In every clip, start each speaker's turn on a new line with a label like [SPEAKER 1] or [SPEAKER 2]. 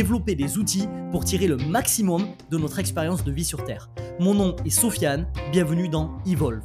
[SPEAKER 1] développer des outils pour tirer le maximum de notre expérience de vie sur Terre. Mon nom est Sofiane, bienvenue dans Evolve.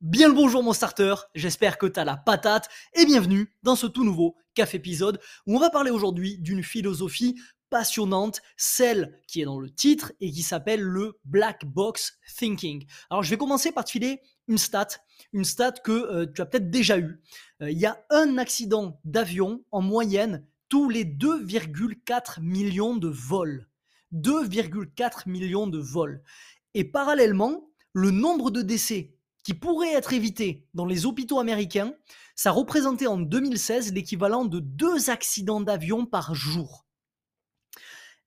[SPEAKER 1] Bien le bonjour mon starter, j'espère que tu as la patate et bienvenue dans ce tout nouveau café épisode où on va parler aujourd'hui d'une philosophie passionnante, celle qui est dans le titre et qui s'appelle le Black Box Thinking. Alors je vais commencer par te filer une stat, une stat que euh, tu as peut-être déjà eue. Euh, il y a un accident d'avion en moyenne tous les 2,4 millions de vols. 2,4 millions de vols. Et parallèlement, le nombre de décès qui pourraient être évités dans les hôpitaux américains, ça représentait en 2016 l'équivalent de deux accidents d'avion par jour.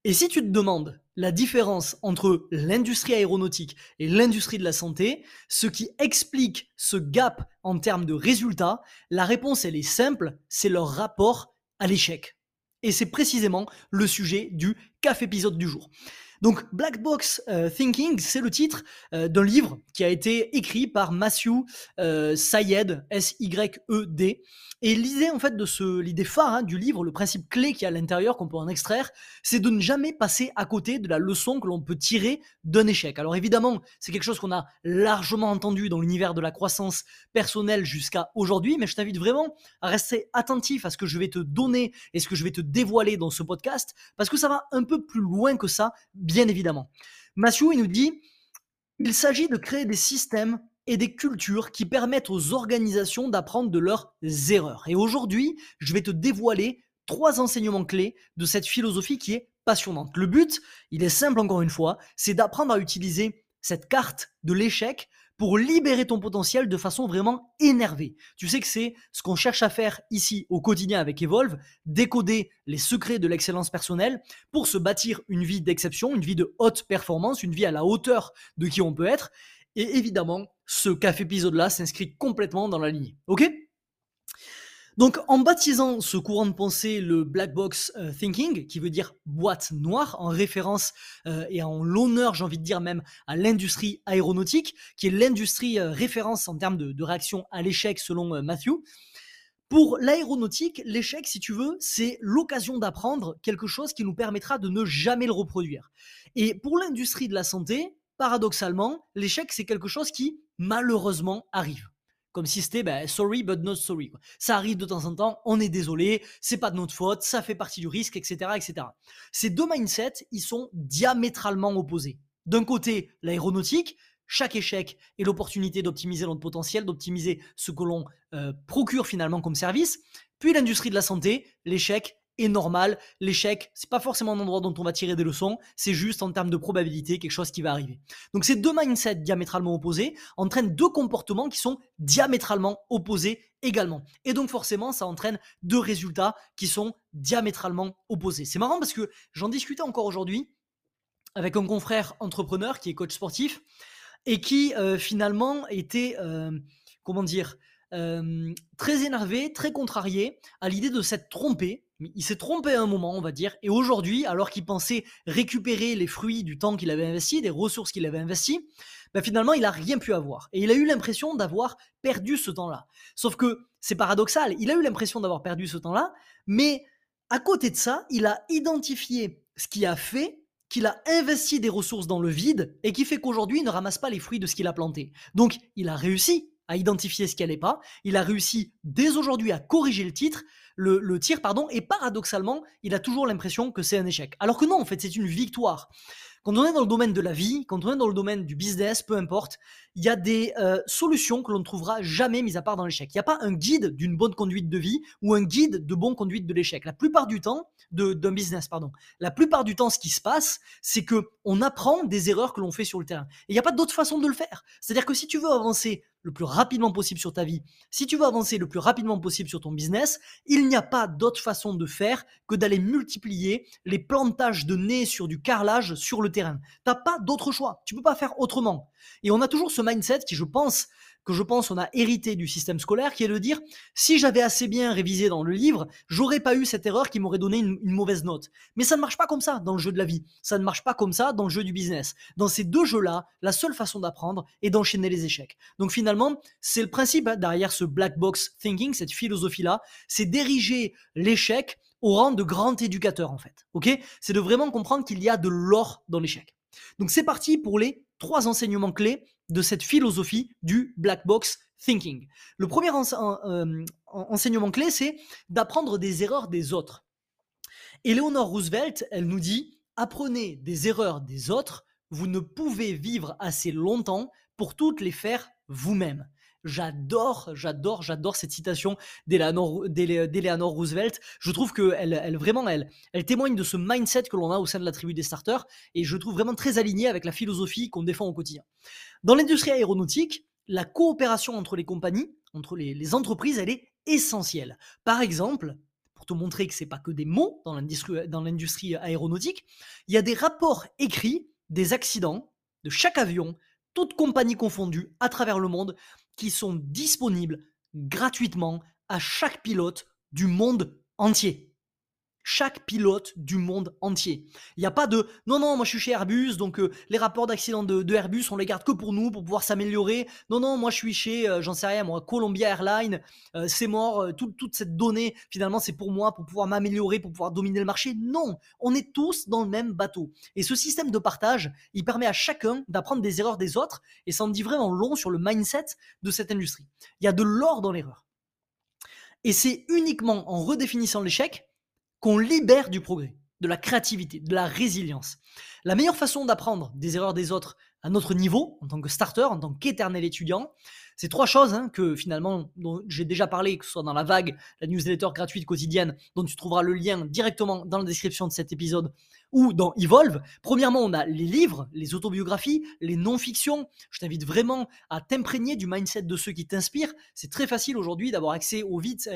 [SPEAKER 1] Et si tu te demandes la différence entre l'industrie aéronautique et l'industrie de la santé, ce qui explique ce gap en termes de résultats, la réponse elle est simple, c'est leur rapport à l'échec. Et c'est précisément le sujet du café épisode du jour. Donc Black Box euh, Thinking, c'est le titre euh, d'un livre qui a été écrit par Matthew euh, Sayed, S-Y-E-D. Et l'idée en fait de ce, l'idée phare hein, du livre, le principe clé qui est à l'intérieur qu'on peut en extraire, c'est de ne jamais passer à côté de la leçon que l'on peut tirer d'un échec. Alors évidemment, c'est quelque chose qu'on a largement entendu dans l'univers de la croissance personnelle jusqu'à aujourd'hui, mais je t'invite vraiment à rester attentif à ce que je vais te donner et ce que je vais te dévoiler dans ce podcast, parce que ça va un peu plus loin que ça, bien évidemment. Matthew, il nous dit, il s'agit de créer des systèmes et des cultures qui permettent aux organisations d'apprendre de leurs erreurs. Et aujourd'hui, je vais te dévoiler trois enseignements clés de cette philosophie qui est passionnante. Le but, il est simple encore une fois, c'est d'apprendre à utiliser cette carte de l'échec pour libérer ton potentiel de façon vraiment énervée. Tu sais que c'est ce qu'on cherche à faire ici au quotidien avec Evolve, décoder les secrets de l'excellence personnelle pour se bâtir une vie d'exception, une vie de haute performance, une vie à la hauteur de qui on peut être. Et évidemment, ce café épisode-là s'inscrit complètement dans la lignée. Ok? Donc, en baptisant ce courant de pensée le black box euh, thinking, qui veut dire boîte noire, en référence euh, et en l'honneur, j'ai envie de dire même, à l'industrie aéronautique, qui est l'industrie euh, référence en termes de, de réaction à l'échec selon Matthew. Pour l'aéronautique, l'échec, si tu veux, c'est l'occasion d'apprendre quelque chose qui nous permettra de ne jamais le reproduire. Et pour l'industrie de la santé, paradoxalement, l'échec, c'est quelque chose qui, malheureusement, arrive. Comme si c'était ben, sorry but not sorry. Ça arrive de temps en temps, on est désolé, c'est pas de notre faute, ça fait partie du risque, etc. etc. Ces deux mindsets, ils sont diamétralement opposés. D'un côté, l'aéronautique, chaque échec est l'opportunité d'optimiser notre potentiel, d'optimiser ce que l'on euh, procure finalement comme service. Puis l'industrie de la santé, l'échec, est normal. L'échec, c'est pas forcément un endroit dont on va tirer des leçons, c'est juste en termes de probabilité quelque chose qui va arriver. Donc ces deux mindsets diamétralement opposés entraînent deux comportements qui sont diamétralement opposés également. Et donc forcément, ça entraîne deux résultats qui sont diamétralement opposés. C'est marrant parce que j'en discutais encore aujourd'hui avec un confrère entrepreneur qui est coach sportif et qui euh, finalement était, euh, comment dire, euh, très énervé, très contrarié à l'idée de s'être trompé il s'est trompé à un moment, on va dire, et aujourd'hui, alors qu'il pensait récupérer les fruits du temps qu'il avait investi, des ressources qu'il avait investies, ben finalement, il n'a rien pu avoir. Et il a eu l'impression d'avoir perdu ce temps-là. Sauf que c'est paradoxal, il a eu l'impression d'avoir perdu ce temps-là, mais à côté de ça, il a identifié ce qui a fait qu'il a investi des ressources dans le vide et qui fait qu'aujourd'hui, il ne ramasse pas les fruits de ce qu'il a planté. Donc, il a réussi à identifier ce qui n'allait pas, il a réussi dès aujourd'hui à corriger le titre, le, tir, pardon, et paradoxalement, il a toujours l'impression que c'est un échec. Alors que non, en fait, c'est une victoire. Quand on est dans le domaine de la vie, quand on est dans le domaine du business, peu importe, il y a des euh, solutions que l'on ne trouvera jamais mis à part dans l'échec. Il n'y a pas un guide d'une bonne conduite de vie ou un guide de bonne conduite de l'échec. La plupart du temps, d'un business, pardon. La plupart du temps, ce qui se passe, c'est que on apprend des erreurs que l'on fait sur le terrain. Et il n'y a pas d'autre façon de le faire. C'est-à-dire que si tu veux avancer le plus rapidement possible sur ta vie, si tu veux avancer le plus rapidement possible sur ton business, il n'y a pas d'autre façon de faire que d'aller multiplier les plantages de nez sur du carrelage sur le terrain. T'as pas d'autre choix. Tu peux pas faire autrement. Et on a toujours ce mindset qui, je pense, que je pense on a hérité du système scolaire, qui est de dire si j'avais assez bien révisé dans le livre, j'aurais pas eu cette erreur qui m'aurait donné une, mauvaise note. Mais ça ne marche pas comme ça dans le jeu de la vie. Ça ne marche pas comme ça dans le jeu du business. Dans ces deux jeux-là, la seule façon d'apprendre est d'enchaîner les échecs. Donc finalement, c'est le principe hein, derrière ce black box thinking, cette philosophie-là, c'est d'ériger l'échec au rang de grand éducateur en fait. Ok? C'est de vraiment comprendre qu'il y a de l'or dans l'échec. Donc c'est parti pour les trois enseignements clés de cette philosophie du black box thinking. Le premier euh, enseignement clé, c'est d'apprendre des erreurs des autres. Eleanor Roosevelt, elle nous dit, apprenez des erreurs des autres, vous ne pouvez vivre assez longtemps pour toutes les faire vous-même. J'adore, j'adore, j'adore cette citation d'Eleanor Roosevelt. Je trouve qu'elle elle, vraiment, elle, témoigne de ce mindset que l'on a au sein de la tribu des starters et je trouve vraiment très aligné avec la philosophie qu'on défend au quotidien. Dans l'industrie aéronautique, la coopération entre les compagnies, entre les, entreprises, elle est essentielle. Par exemple, pour te montrer que c'est pas que des mots dans l'industrie aéronautique, il y a des rapports écrits des accidents de chaque avion, toutes compagnies confondues à travers le monde, qui sont disponibles gratuitement à chaque pilote du monde entier chaque pilote du monde entier. Il n'y a pas de non, non, moi je suis chez Airbus, donc euh, les rapports d'accident de, Airbus, on les garde que pour nous, pour pouvoir s'améliorer. Non, non, moi je suis chez, euh, j'en sais rien, moi, Columbia Airlines, euh, c'est mort, toute cette donnée, finalement, c'est pour moi, pour pouvoir m'améliorer, pour pouvoir dominer le marché. Non, on est tous dans le même bateau. Et ce système de partage, il permet à chacun d'apprendre des erreurs des autres, et ça en dit vraiment long sur le mindset de cette industrie. Il y a de l'or dans l'erreur. Et c'est uniquement en redéfinissant l'échec qu'on libère du progrès, de la créativité, de la résilience. La meilleure façon d'apprendre des erreurs des autres à notre niveau, en tant que starter, en tant qu'éternel étudiant, c'est trois choses hein, que finalement, dont j'ai déjà parlé, que ce soit dans la vague, la newsletter gratuite quotidienne, dont tu trouveras le lien directement dans la description de cet épisode, ou dans Evolve. Premièrement, on a les livres, les autobiographies, les non-fictions. Je t'invite vraiment à t'imprégner du mindset de ceux qui t'inspirent. C'est très facile aujourd'hui d'avoir accès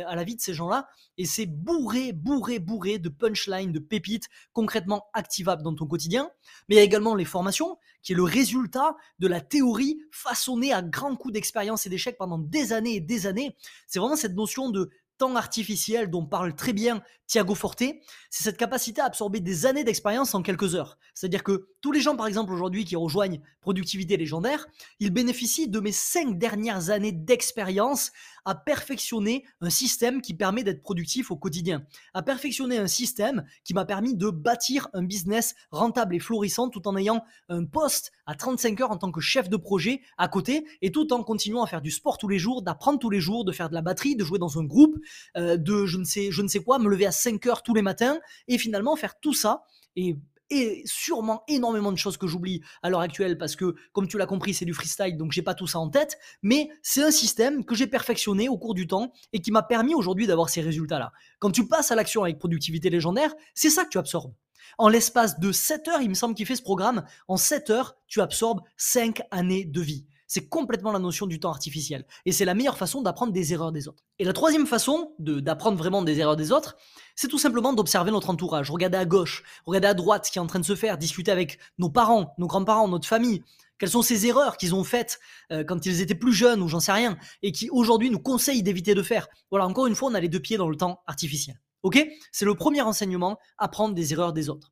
[SPEAKER 1] à la vie de ces gens-là, et c'est bourré, bourré, bourré de punchlines, de pépites concrètement activables dans ton quotidien. Mais il y a également les formations, qui est le résultat de la théorie façonnée à grands coups d'expérience et d'échecs pendant des années et des années. C'est vraiment cette notion de temps artificiel dont parle très bien Thiago Forte, c'est cette capacité à absorber des années d'expérience en quelques heures. C'est-à-dire que tous les gens, par exemple, aujourd'hui qui rejoignent Productivité Légendaire, ils bénéficient de mes cinq dernières années d'expérience à perfectionner un système qui permet d'être productif au quotidien, à perfectionner un système qui m'a permis de bâtir un business rentable et florissant tout en ayant un poste à 35 heures en tant que chef de projet à côté et tout en continuant à faire du sport tous les jours, d'apprendre tous les jours, de faire de la batterie, de jouer dans un groupe, euh, de je ne sais je ne sais quoi, me lever à 5 heures tous les matins et finalement faire tout ça et et sûrement énormément de choses que j'oublie à l'heure actuelle parce que, comme tu l'as compris, c'est du freestyle, donc j'ai pas tout ça en tête. Mais c'est un système que j'ai perfectionné au cours du temps et qui m'a permis aujourd'hui d'avoir ces résultats-là. Quand tu passes à l'action avec productivité légendaire, c'est ça que tu absorbes. En l'espace de 7 heures, il me semble qu'il fait ce programme, en 7 heures, tu absorbes 5 années de vie. C'est complètement la notion du temps artificiel. Et c'est la meilleure façon d'apprendre des erreurs des autres. Et la troisième façon d'apprendre vraiment des erreurs des autres, c'est tout simplement d'observer notre entourage. Regarder à gauche, regarder à droite ce qui est en train de se faire, discuter avec nos parents, nos grands-parents, notre famille. Quelles sont ces erreurs qu'ils ont faites euh, quand ils étaient plus jeunes ou j'en sais rien, et qui aujourd'hui nous conseillent d'éviter de faire. Voilà, encore une fois, on a les deux pieds dans le temps artificiel. Ok? C'est le premier enseignement, apprendre des erreurs des autres.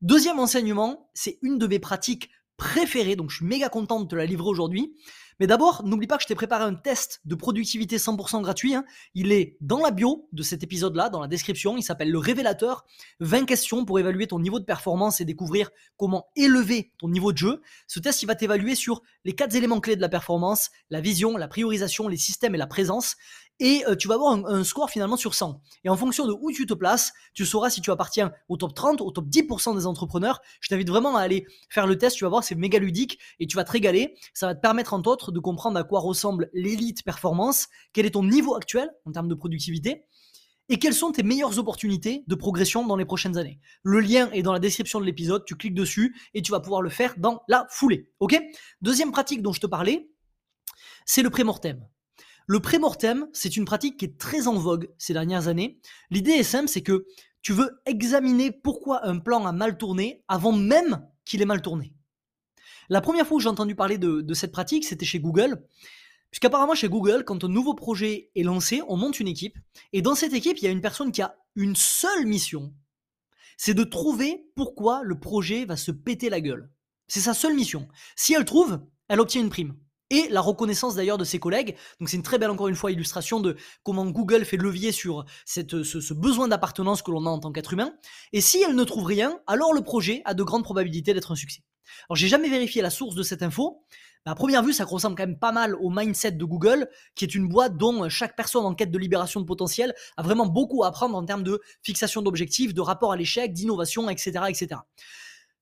[SPEAKER 1] Deuxième enseignement, c'est une de mes pratiques préféré, donc je suis méga content de te la livrer aujourd'hui. Mais d'abord, n'oublie pas que je t'ai préparé un test de productivité 100% gratuit. Hein. Il est dans la bio de cet épisode-là, dans la description. Il s'appelle le révélateur. 20 questions pour évaluer ton niveau de performance et découvrir comment élever ton niveau de jeu. Ce test, il va t'évaluer sur les quatre éléments clés de la performance, la vision, la priorisation, les systèmes et la présence et euh, tu vas avoir un, score finalement sur 100. Et en fonction de où tu te places, tu sauras si tu appartiens au top 30, au top 10% des entrepreneurs. Je t'invite vraiment à aller faire le test, tu vas voir, c'est méga ludique et tu vas te régaler. Ça va te permettre entre autres de comprendre à quoi ressemble l'élite performance, quel est ton niveau actuel en termes de productivité et quelles sont tes meilleures opportunités de progression dans les prochaines années. Le lien est dans la description de l'épisode, tu cliques dessus et tu vas pouvoir le faire dans la foulée. Ok? Deuxième pratique dont je te parlais, c'est le prémortem. Le prémortem, c'est une pratique qui est très en vogue ces dernières années. L'idée est simple, c'est que tu veux examiner pourquoi un plan a mal tourné avant même qu'il ait mal tourné. La première fois où j'ai entendu parler de, cette pratique, c'était chez Google. Puisqu'apparemment chez Google, quand un nouveau projet est lancé, on monte une équipe. Et dans cette équipe, il y a une personne qui a une seule mission. C'est de trouver pourquoi le projet va se péter la gueule. C'est sa seule mission. Si elle trouve, elle obtient une prime et la reconnaissance d'ailleurs de ses collègues. Donc c'est une très belle encore une fois illustration de comment Google fait levier sur cette, ce, besoin d'appartenance que l'on a en tant qu'être humain. Et si elle ne trouve rien, alors le projet a de grandes probabilités d'être un succès. Alors j'ai jamais vérifié la source de cette info. À première vue, ça ressemble quand même pas mal au mindset de Google, qui est une boîte dont chaque personne en quête de libération de potentiel a vraiment beaucoup à apprendre en termes de fixation d'objectifs, de rapport à l'échec, d'innovation, etc., etc.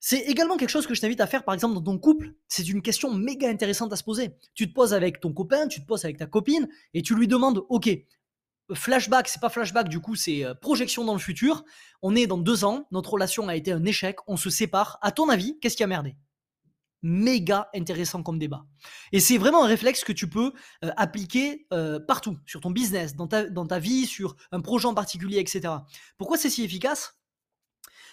[SPEAKER 1] C'est également quelque chose que je t'invite à faire, par exemple, dans ton couple. C'est une question méga intéressante à se poser. Tu te poses avec ton copain, tu te poses avec ta copine, et tu lui demandes, ok, flashback, c'est pas flashback, du coup, c'est euh, projection dans le futur. On est dans deux ans, notre relation a été un échec, on se sépare. À ton avis, qu'est-ce qui a merdé? Méga intéressant comme débat. Et c'est vraiment un réflexe que tu peux euh, appliquer euh, partout, sur ton business, dans ta, dans ta vie, sur un projet en particulier, etc. Pourquoi c'est si efficace?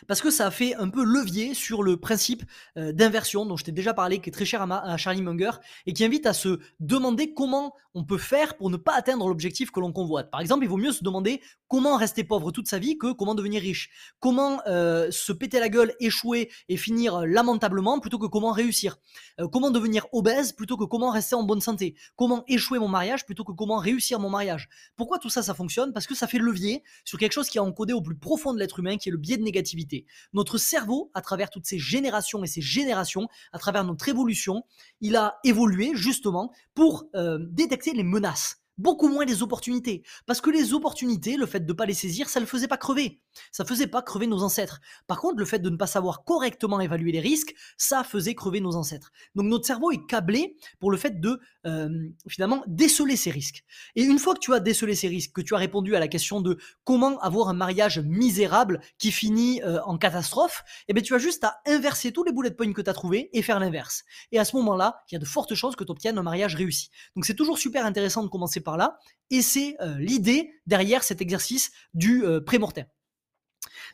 [SPEAKER 1] Parce que ça a fait un peu levier sur le principe euh, d'inversion dont je t'ai déjà parlé, qui est très cher à, Charlie Munger, et qui invite à se demander comment on peut faire pour ne pas atteindre l'objectif que l'on convoite. Par exemple, il vaut mieux se demander comment rester pauvre toute sa vie que comment devenir riche. Comment euh, se péter la gueule, échouer et finir lamentablement plutôt que comment réussir. Euh, comment devenir obèse plutôt que comment rester en bonne santé. Comment échouer mon mariage plutôt que comment réussir mon mariage. Pourquoi tout ça, ça fonctionne? Parce que ça fait levier sur quelque chose qui est encodé au plus profond de l'être humain, qui est le biais de négativité. Notre cerveau, à travers toutes ces générations et ces générations, à travers notre évolution, il a évolué justement pour euh, détecter les menaces beaucoup moins les opportunités. Parce que les opportunités, le fait de ne pas les saisir, ça ne le faisait pas crever. Ça faisait pas crever nos ancêtres. Par contre, le fait de ne pas savoir correctement évaluer les risques, ça faisait crever nos ancêtres. Donc notre cerveau est câblé pour le fait de euh, finalement déceler ces risques. Et une fois que tu as décelé ces risques, que tu as répondu à la question de comment avoir un mariage misérable qui finit euh, en catastrophe, eh bien tu as juste à inverser tous les bullet points que tu as trouvés et faire l'inverse. Et à ce moment-là, il y a de fortes chances que tu obtiennes un mariage réussi. Donc c'est toujours super intéressant de commencer par là. Et c'est euh, l'idée derrière cet exercice du euh, pré-mortem.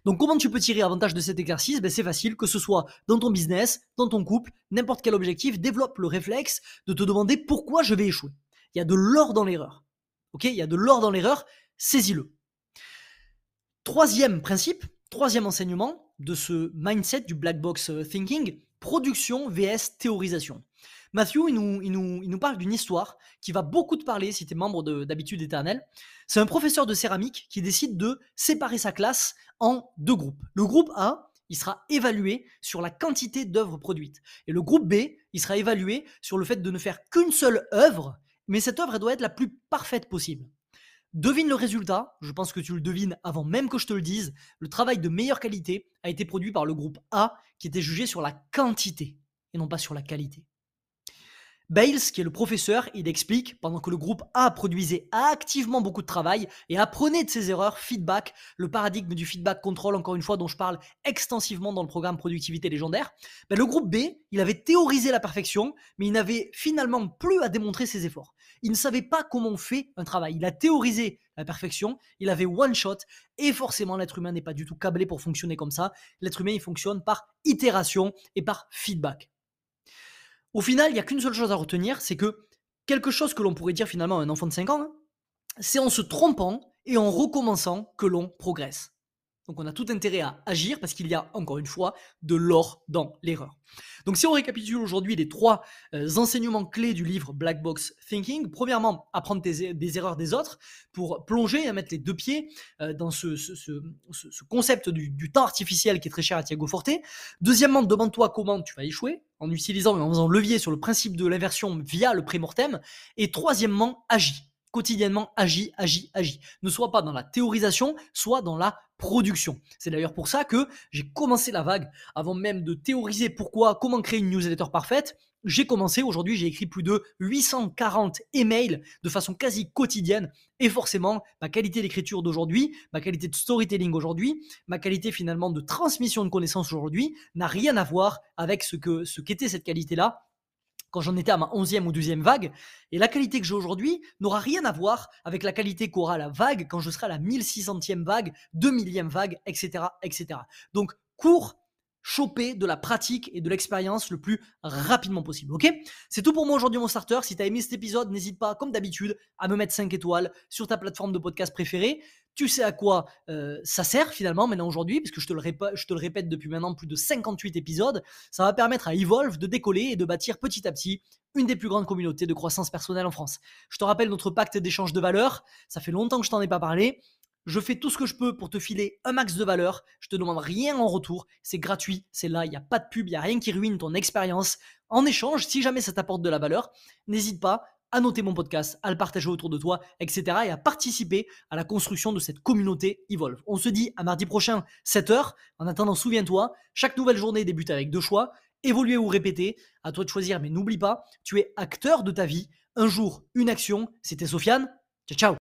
[SPEAKER 1] Donc comment tu peux tirer avantage de cet exercice? Ben, C'est facile, que ce soit dans ton business, dans ton couple, n'importe quel objectif, développe le réflexe de te demander pourquoi je vais échouer. Il y a de l'or dans l'erreur. Ok? Il y a de l'or dans l'erreur, saisis-le. Troisième principe, troisième enseignement de ce mindset du black box euh, thinking, production vs théorisation. Matthew, il nous, parle d'une histoire qui va beaucoup te parler si tu es membre d'habitude éternelle. C'est un professeur de céramique qui décide de séparer sa classe en deux groupes. Le groupe A, il sera évalué sur la quantité d'œuvres produites. Et le groupe B, il sera évalué sur le fait de ne faire qu'une seule œuvre, mais cette œuvre, doit être la plus parfaite possible. Devine le résultat, je pense que tu le devines avant même que je te le dise, le travail de meilleure qualité a été produit par le groupe A qui était jugé sur la quantité et non pas sur la qualité. Bales, qui est le professeur, il explique, pendant que le groupe A produisait activement beaucoup de travail et apprenait de ses erreurs, feedback, le paradigme du feedback control, encore une fois, dont je parle extensivement dans le programme Productivité légendaire, ben, le groupe B, il avait théorisé la perfection, mais il n'avait finalement plus à démontrer ses efforts. Il ne savait pas comment on fait un travail. Il a théorisé la perfection, il avait one shot, et forcément l'être humain n'est pas du tout câblé pour fonctionner comme ça. L'être humain, il fonctionne par itération et par feedback. Au final, il n'y a qu'une seule chose à retenir, c'est que quelque chose que l'on pourrait dire finalement à un enfant de 5 ans, hein, c'est en se trompant et en recommençant que l'on progresse. Donc on a tout intérêt à agir parce qu'il y a encore une fois de l'or dans l'erreur. Donc si on récapitule aujourd'hui les trois euh, enseignements clés du livre Black Box Thinking, premièrement, apprendre des erreurs des autres pour plonger et mettre les deux pieds euh, dans ce, concept du, temps artificiel qui est très cher à Thiago Forte. Deuxièmement, demande-toi comment tu vas échouer en utilisant et en faisant levier sur le principe de l'inversion via le prémortem. Et troisièmement, agis quotidiennement, agis, agis, agis. Ne sois pas dans la théorisation, soit dans la production. C'est d'ailleurs pour ça que j'ai commencé la vague avant même de théoriser pourquoi, comment créer une newsletter parfaite. J'ai commencé, aujourd'hui j'ai écrit plus de 840 emails de façon quasi quotidienne et forcément ma qualité d'écriture d'aujourd'hui, ma qualité de storytelling aujourd'hui, ma qualité finalement de transmission de connaissances aujourd'hui n'a rien à voir avec ce que ce qu'était cette qualité-là quand j'en étais à ma 11e ou 12e vague. Et la qualité que j'ai aujourd'hui n'aura rien à voir avec la qualité qu'aura la vague quand je serai à la 1600e vague, 2000e vague, etc. etc. Donc, cours choper de la pratique et de l'expérience le plus rapidement possible. Ok? C'est tout pour moi aujourd'hui, mon starter. Si tu as aimé cet épisode, n'hésite pas, comme d'habitude, à me mettre 5 étoiles sur ta plateforme de podcast préférée. Tu sais à quoi euh, ça sert finalement maintenant aujourd'hui, puisque je te, le répète depuis maintenant plus de 58 épisodes. Ça va permettre à Evolve de décoller et de bâtir petit à petit une des plus grandes communautés de croissance personnelle en France. Je te rappelle notre pacte d'échange de valeurs. Ça fait longtemps que je t'en ai pas parlé. Je fais tout ce que je peux pour te filer un max de valeur. Je te demande rien en retour. C'est gratuit, c'est là, il n'y a pas de pub, il n'y a rien qui ruine ton expérience. En échange, si jamais ça t'apporte de la valeur, n'hésite pas à noter mon podcast, à le partager autour de toi, etc. et à participer à la construction de cette communauté Evolve. On se dit à mardi prochain, 7h. En attendant, souviens-toi, chaque nouvelle journée débute avec deux choix, évoluer ou répéter. À toi de choisir, mais n'oublie pas, tu es acteur de ta vie. Un jour, une action. C'était Sofiane. Ciao, ciao